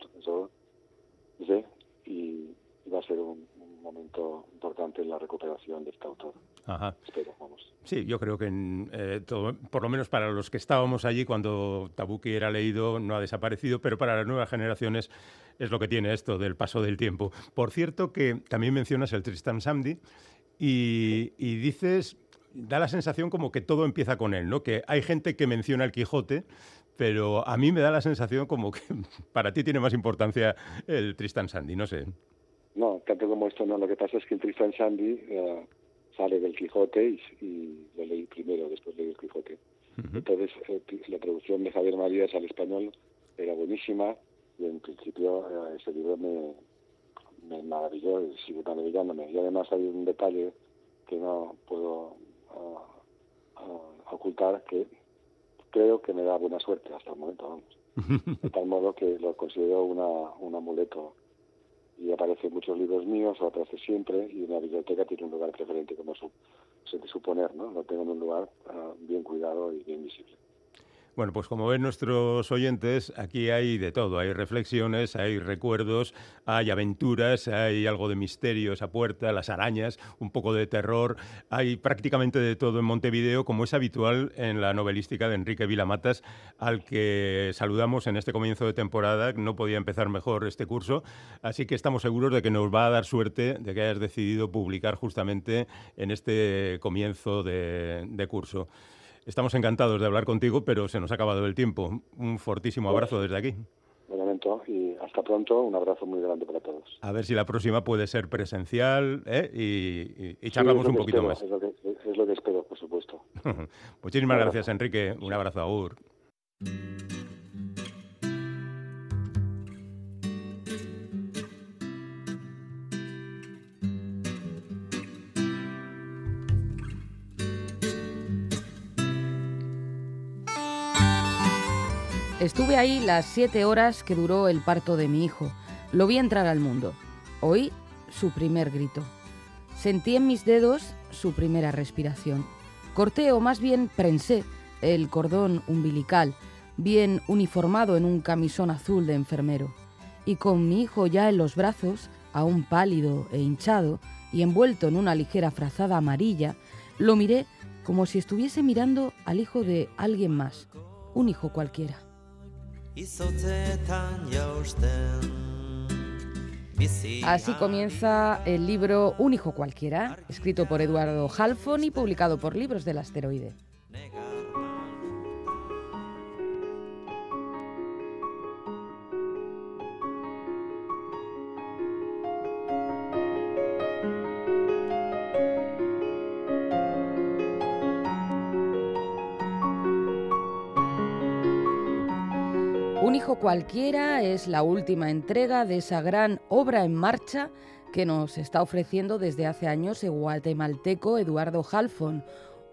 eso, y, va a ser un, momento importante en la recuperación de este autor. Ajá. Espero, vamos. Sí, yo creo que eh, todo, por lo menos para los que estábamos allí cuando Tabucchi era leído no ha desaparecido, pero para las nuevas generaciones es lo que tiene esto del paso del tiempo. Por cierto que también mencionas el Tristan Samdi y, y dices da la sensación como que todo empieza con él, ¿no? Que hay gente que menciona el Quijote, pero a mí me da la sensación como que para ti tiene más importancia el Tristan Sandy, no sé. No, tanto como esto no. Lo que pasa es que el Tristan Sandy eh, sale del Quijote y, lo leí primero, después leí el Quijote. Entonces, eh, la traducción de Javier Marías al español era buenísima y en principio eh, ese libro me, me maravilló y sigue maravillándome. Y además hay un detalle que no puedo a, ocultar que creo que me da buena suerte hasta el momento, vamos. De tal modo que lo considero una, un amuleto. y aparecen muchos libros míos, o aparece siempre, y una biblioteca tiene un lugar preferente, como se de suponer, ¿no? Lo tengo en un lugar ah, bien cuidado y bien visible. Bueno, pues como ven nuestros oyentes, aquí hay de todo. Hay reflexiones, hay recuerdos, hay aventuras, hay algo de misterio, esa puerta, las arañas, un poco de terror. Hay prácticamente de todo en Montevideo, como es habitual en la novelística de Enrique Vilamatas, al que saludamos en este comienzo de temporada. No podía empezar mejor este curso, así que estamos seguros de que nos va a dar suerte de que hayas decidido publicar justamente en este comienzo de, de curso. Estamos encantados de hablar contigo, pero se nos ha acabado el tiempo. Un fortísimo abrazo desde aquí. Un momento y hasta pronto. Un abrazo muy grande para todos. A ver si la próxima puede ser presencial ¿eh? y, charlamos un poquito más. Es lo, que, es lo que espero, por supuesto. Muchísimas gracias, Enrique. Un abrazo, Agur. Estuve ahí las siete horas que duró el parto de mi hijo. Lo vi entrar al mundo. Oí su primer grito. Sentí en mis dedos su primera respiración. Corté o más bien prensé el cordón umbilical, bien uniformado en un camisón azul de enfermero. Y con mi hijo ya en los brazos, aún pálido e hinchado, y envuelto en una ligera frazada amarilla, lo miré como si estuviese mirando al hijo de alguien más, un hijo cualquiera. Así comienza el libro Un hijo cualquiera, escrito por Eduardo Halfon y publicado por Libros del Asteroide. Cualquiera es la última entrega de esa gran obra en marcha que nos está ofreciendo desde hace años el guatemalteco Eduardo Halfon,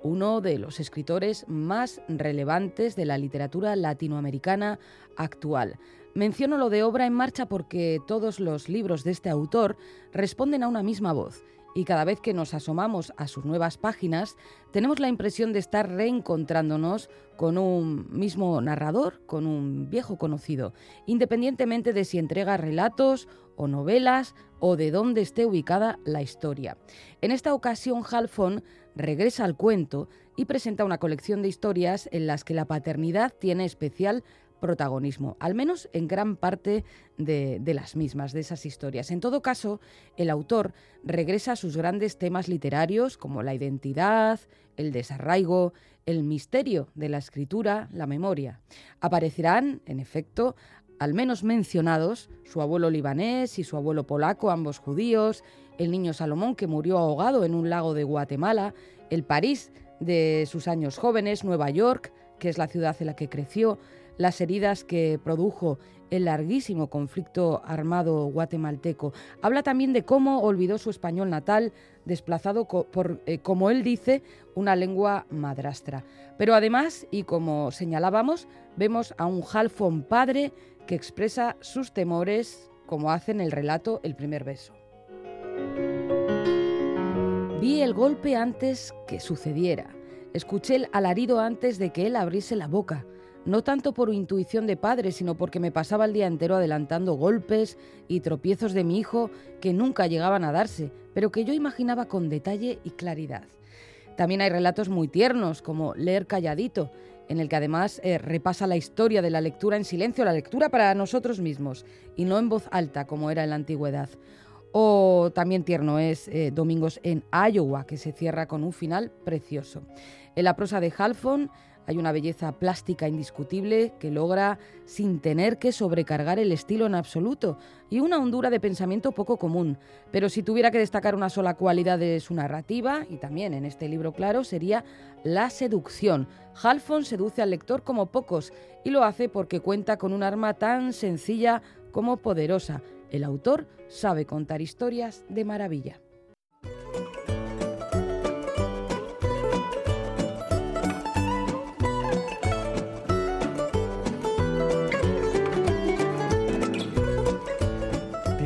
uno de los escritores más relevantes de la literatura latinoamericana actual. Menciono lo de obra en marcha porque todos los libros de este autor responden a una misma voz y cada vez que nos asomamos a sus nuevas páginas tenemos la impresión de estar reencontrándonos con un mismo narrador, con un viejo conocido, independientemente de si entrega relatos o novelas o de dónde esté ubicada la historia. En esta ocasión, Halfon regresa al cuento y presenta una colección de historias en las que la paternidad tiene especial protagonismo, al menos en gran parte de, las mismas, de esas historias. En todo caso, el autor regresa a sus grandes temas literarios como la identidad, el desarraigo, el misterio de la escritura, la memoria. Aparecerán, en efecto, al menos mencionados, su abuelo libanés y su abuelo polaco, ambos judíos, el niño Salomón que murió ahogado en un lago de Guatemala, el París de sus años jóvenes, Nueva York, que es la ciudad en la que creció, las heridas que produjo el larguísimo conflicto armado guatemalteco. Habla también de cómo olvidó su español natal, desplazado por, eh, como él dice, una lengua madrastra. Pero además, y como señalábamos, vemos a un Halfon padre que expresa sus temores, como hace en el relato El primer beso. Vi el golpe antes que sucediera. Escuché el alarido antes de que él abriese la boca no tanto por intuición de padre, sino porque me pasaba el día entero adelantando golpes y tropiezos de mi hijo que nunca llegaban a darse, pero que yo imaginaba con detalle y claridad. También hay relatos muy tiernos, como Leer calladito, en el que además eh, repasa la historia de la lectura en silencio, la lectura para nosotros mismos, y no en voz alta, como era en la antigüedad. O también tierno es eh, Domingos en Iowa, que se cierra con un final precioso. En la prosa de Halfon hay una belleza plástica indiscutible que logra sin tener que sobrecargar el estilo en absoluto y una hondura de pensamiento poco común. Pero si tuviera que destacar una sola cualidad de su narrativa, y también en este libro claro, sería la seducción. Halfon seduce al lector como pocos y lo hace porque cuenta con un arma tan sencilla como poderosa. El autor sabe contar historias de maravilla.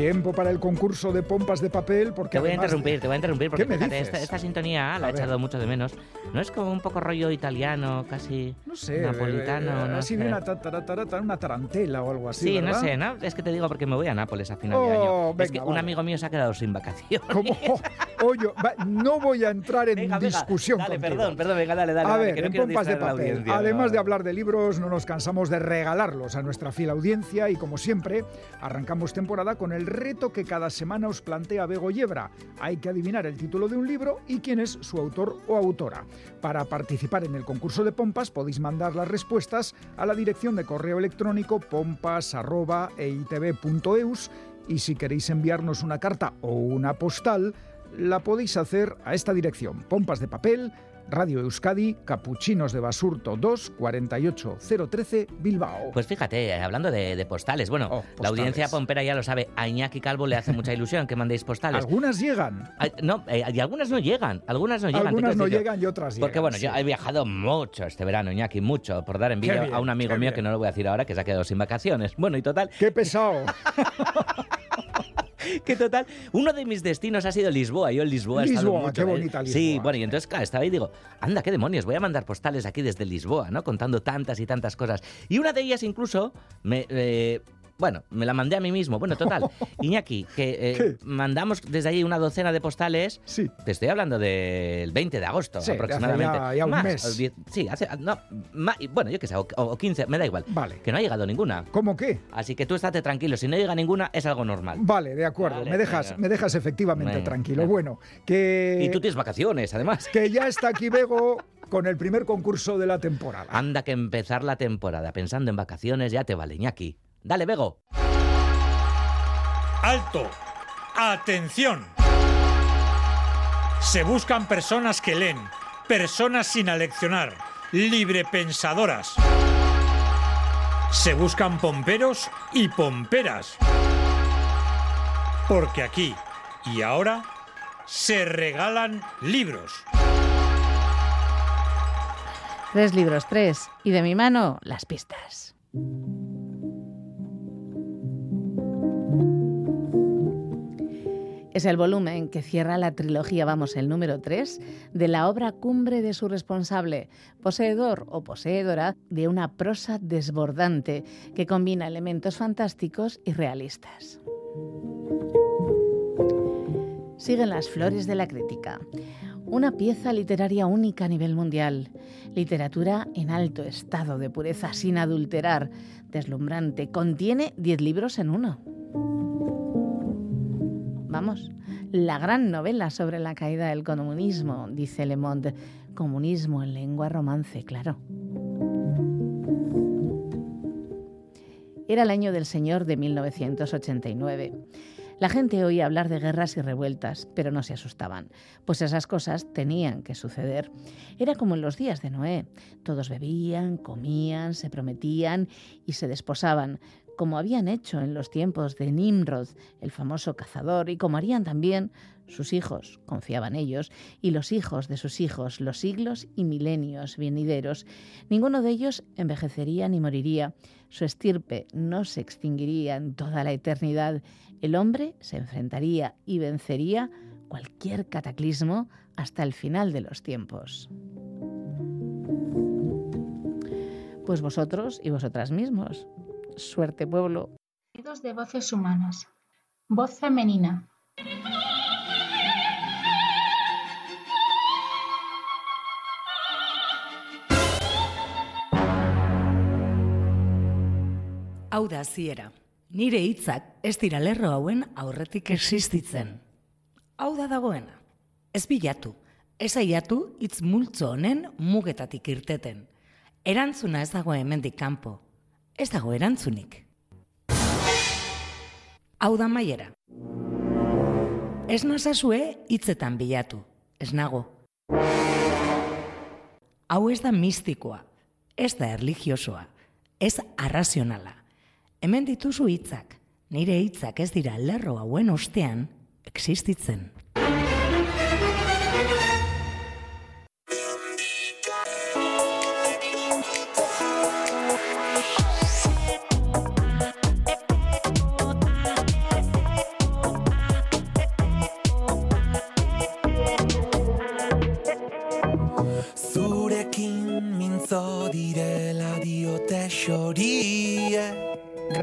Tiempo para el concurso de pompas de papel, porque Te voy a interrumpir, te voy a interrumpir, porque ¿Qué me fíjate, esta, esta sintonía la A he ver. echado mucho de menos. ¿No es como un poco rollo italiano, casi No sé, napolitano? eh, no así sé. de una, una tarantela o algo así, Sí, ¿verdad? no sé, ¿no? Es que te digo porque me voy a Nápoles a final de Oh, año. es venga, que un vale. amigo mío se ha quedado sin vacaciones. Como, oye, no voy a entrar en Venga, venga, discusión Dale, contigo. perdón, perdón, venga, dale, dale. A dale, ver, que no en pompas de papel. Además de hablar de libros, no nos cansamos de regalarlos a nuestra fiel audiencia y como siempre, arrancamos temporada con el reto que cada semana os plantea Bego Yebra. Hay que adivinar el título de un libro y quién es su autor o autora. Para participar en el concurso de pompas podéis mandar las respuestas a la dirección de correo electrónico pompas@eitv.eus y si queréis enviarnos una carta o una postal, la podéis hacer a esta dirección: Pompas de Papel, Radio Euskadi, Capuchinos de Basurto 2, 48013, Bilbao. Pues fíjate, eh, hablando de, de postales, bueno, Oh, la audiencia pompera ya lo sabe, a Iñaki Calvo le hace mucha ilusión que mandéis postales. Algunas llegan, Ay, no, eh, y algunas no llegan, algunas no llegan. algunas no llegan y otras llegan. Porque bueno, sí. yo he viajado mucho este verano, Iñaki, mucho, por dar envidia bien, a un amigo mío bien. que no lo voy a decir ahora, que se ha quedado sin vacaciones. Bueno, y total, ¡Qué pesado! que total, uno de mis destinos ha sido Lisboa. Yo en Lisboa he estado Lisboa, mucho, qué ¿eh? bonita Sí, Lisboa, bueno, y sí. entonces claro, estaba ahí y digo, anda, qué demonios, voy a mandar postales aquí desde Lisboa, ¿no? Contando tantas y tantas cosas. Y una de ellas incluso me... eh, bueno, me la mandé a mí mismo. Bueno, total, Iñaki, que eh, mandamos desde ahí una docena de postales. Sí. Te estoy hablando del 20 de agosto Sí, aproximadamente. ya- ya un Más, mes. diez- sí, hace, no, ma- bueno, yo qué sé, o, o 15, me da igual. Vale. Que no ha llegado ninguna. ¿Cómo qué? Así que tú estate tranquilo, si no llega ninguna es algo normal. Vale, de acuerdo. Vale, me dejas, me dejas efectivamente tranquilo. Bueno, que, Y tú tienes vacaciones, además. que ya está aquí Bego con el primer concurso de la temporada. Anda que empezar la temporada pensando en vacaciones ya te vale, Iñaki. Dale, Bego. ¡Alto! ¡Atención! Se buscan personas que leen, personas sin aleccionar, librepensadoras. Se buscan pomperos y pomperas. Porque aquí y ahora se regalan libros. Tres libros, tres. Y de mi mano, las pistas. Es el volumen que cierra la trilogía, vamos, el número 3, de la obra cumbre de su responsable, poseedor o poseedora de una prosa desbordante que combina elementos fantásticos y realistas. Siguen las flores de la crítica. Una pieza literaria única a nivel mundial. Literatura en alto estado de pureza, sin adulterar, deslumbrante. Contiene 10 libros en uno. Vamos, la gran novela sobre la caída del comunismo, dice Le Monde. Comunismo en lengua romance, claro. Era el año del Señor de 1989. La gente oía hablar de guerras y revueltas, pero no se asustaban, pues esas cosas tenían que suceder. Era como en los días de Noé. Todos bebían, comían, se prometían y se desposaban, como habían hecho en los tiempos de Nimrod, el famoso cazador, y como harían también sus hijos, confiaban ellos, y los hijos de sus hijos, los siglos y milenios venideros. Ninguno de ellos envejecería ni moriría. Su estirpe no se extinguiría en toda la eternidad. El hombre se enfrentaría y vencería cualquier cataclismo hasta el final de los tiempos. Pues vosotros y vosotras mismos. Suerte, pueblo. Sonidos de voces humanas. Voz femenina. Hau da ziera. Nire hitzak ez dira lerro hauen aurretik existitzen. Hau da dagoena. Ez bilatu, ez aiatu hitz multzo honen mugetatik irteten. Erantzuna ez dago hemendik kanpo. Ez dago erantzunik. Hau da maiera. Ez nazazue hitzetan bilatu. Ez nago. Hau ez da mistikoa, ez da erligiosoa, ez arrazionala. Hemen dituzu hitzak, nire hitzak ez dira lerro hauen ostean existitzen.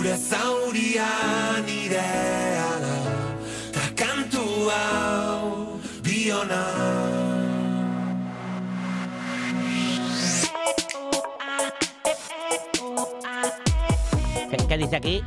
Zure zaurian irea da Ta kantu hau biona ¿Qué, dice aquí?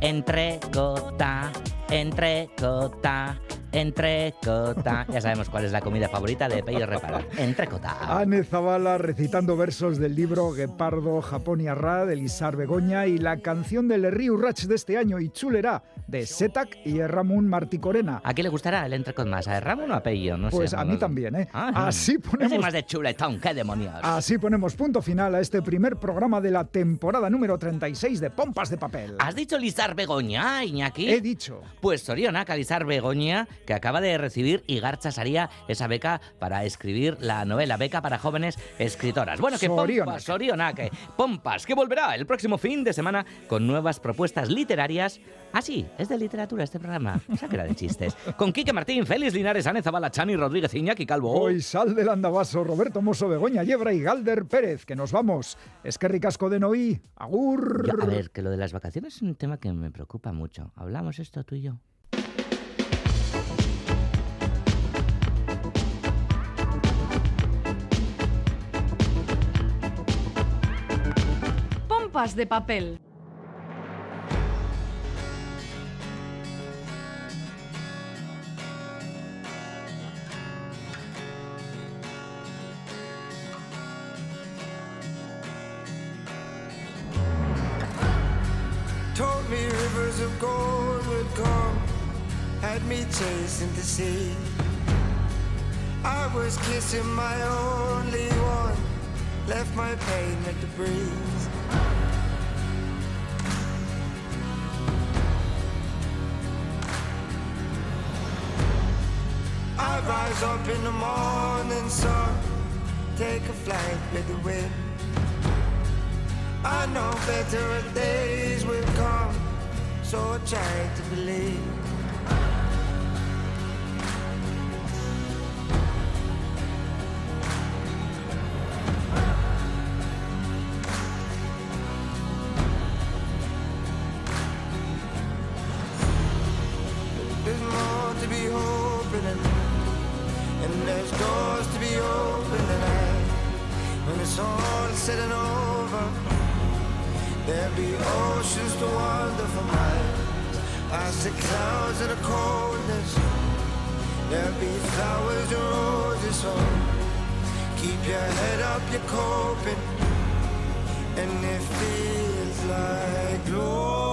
Entrecota, entrecota, entrecota. Ya sabemos cuál es la comida favorita de Pello Repara. Entrecota. Anne Zavala recitando versos del libro Guepardo, Japón y Arra de Lisar Begoña y la canción del Río Urrach de este año, Ichulera, de Setak y Ramón Marticorena. ¿A quién le gustará el entrecot más? ¿A Ramón o a Pello? No Pues sé, a mí también, ¿eh? Ah, Así ponemos más de chuletón, qué demonios. Así ponemos punto final a este primer programa de la temporada número 36 de Pompas de Papel. ¿Has dicho Lizar Begoña, Iñaki? He dicho. Pues Sorionak, Lizar Begoña, que acaba de recibir Igarcha Saría esa beca para escribir la novela Beca para Jóvenes Escritoras. Bueno, que. Pompas, Sorionak, eh, Pompas, que volverá el próximo fin de semana con nuevas propuestas literarias. Ah, sí, es de literatura este programa. O sea que era de chistes. Con Quique Martín, Félix Linares, Ane Zabala, Chani, Rodríguez Iñaki Calvo. Hoy sal del andabaso Roberto Mosso, Begoña Yebra y Galder Pérez, que nos vamos. Es que ricasco de Noí. Agur. Ya, a ver, que lo de las vacaciones es un tema que me preocupa mucho. ¿Hablamos esto tú y yo? Come, had me chasing the sea. I was kissing my only one, left my pain at the breeze. Rise up in the morning sun, take a flight with the wind. I know better days will come, so I try to believe. Up, you're coping, and it feels like glory,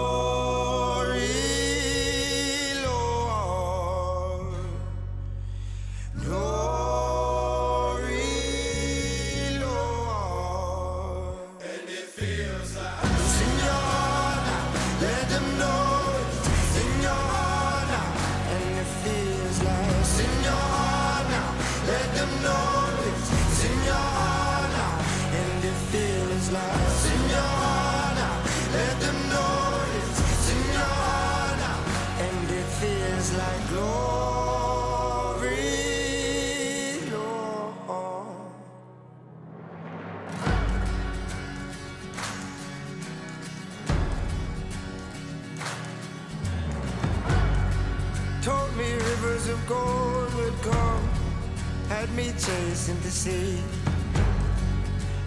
chasing the sea.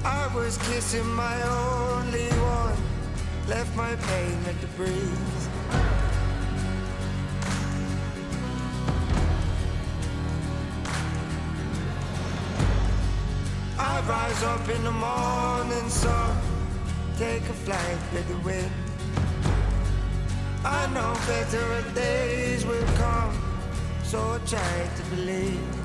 I was kissing my only one, left my pain at the breeze. I rise up in the morning sun, take a flight with the wind. I know better days will come, so I try to believe.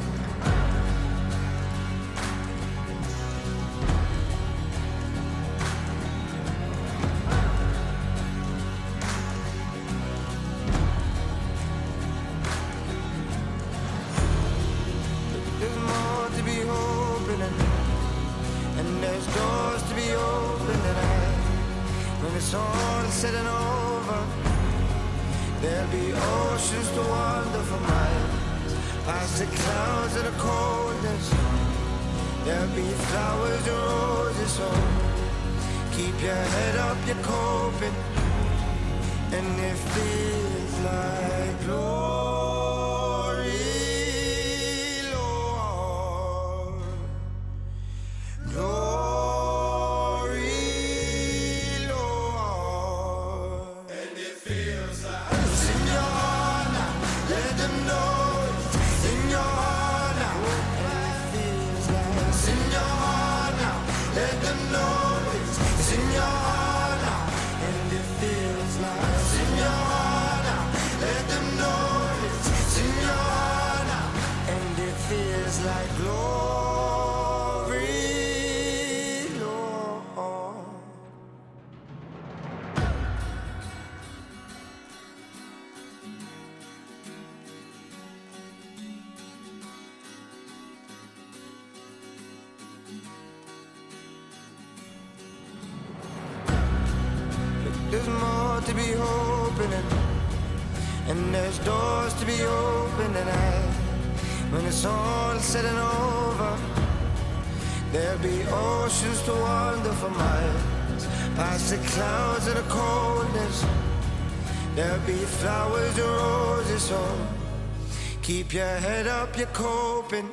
oceans to wander for miles Past the clouds and the cold and snow. There'll be flowers and roses on. Keep your head up, you're coping. And if feels like glory you're coping.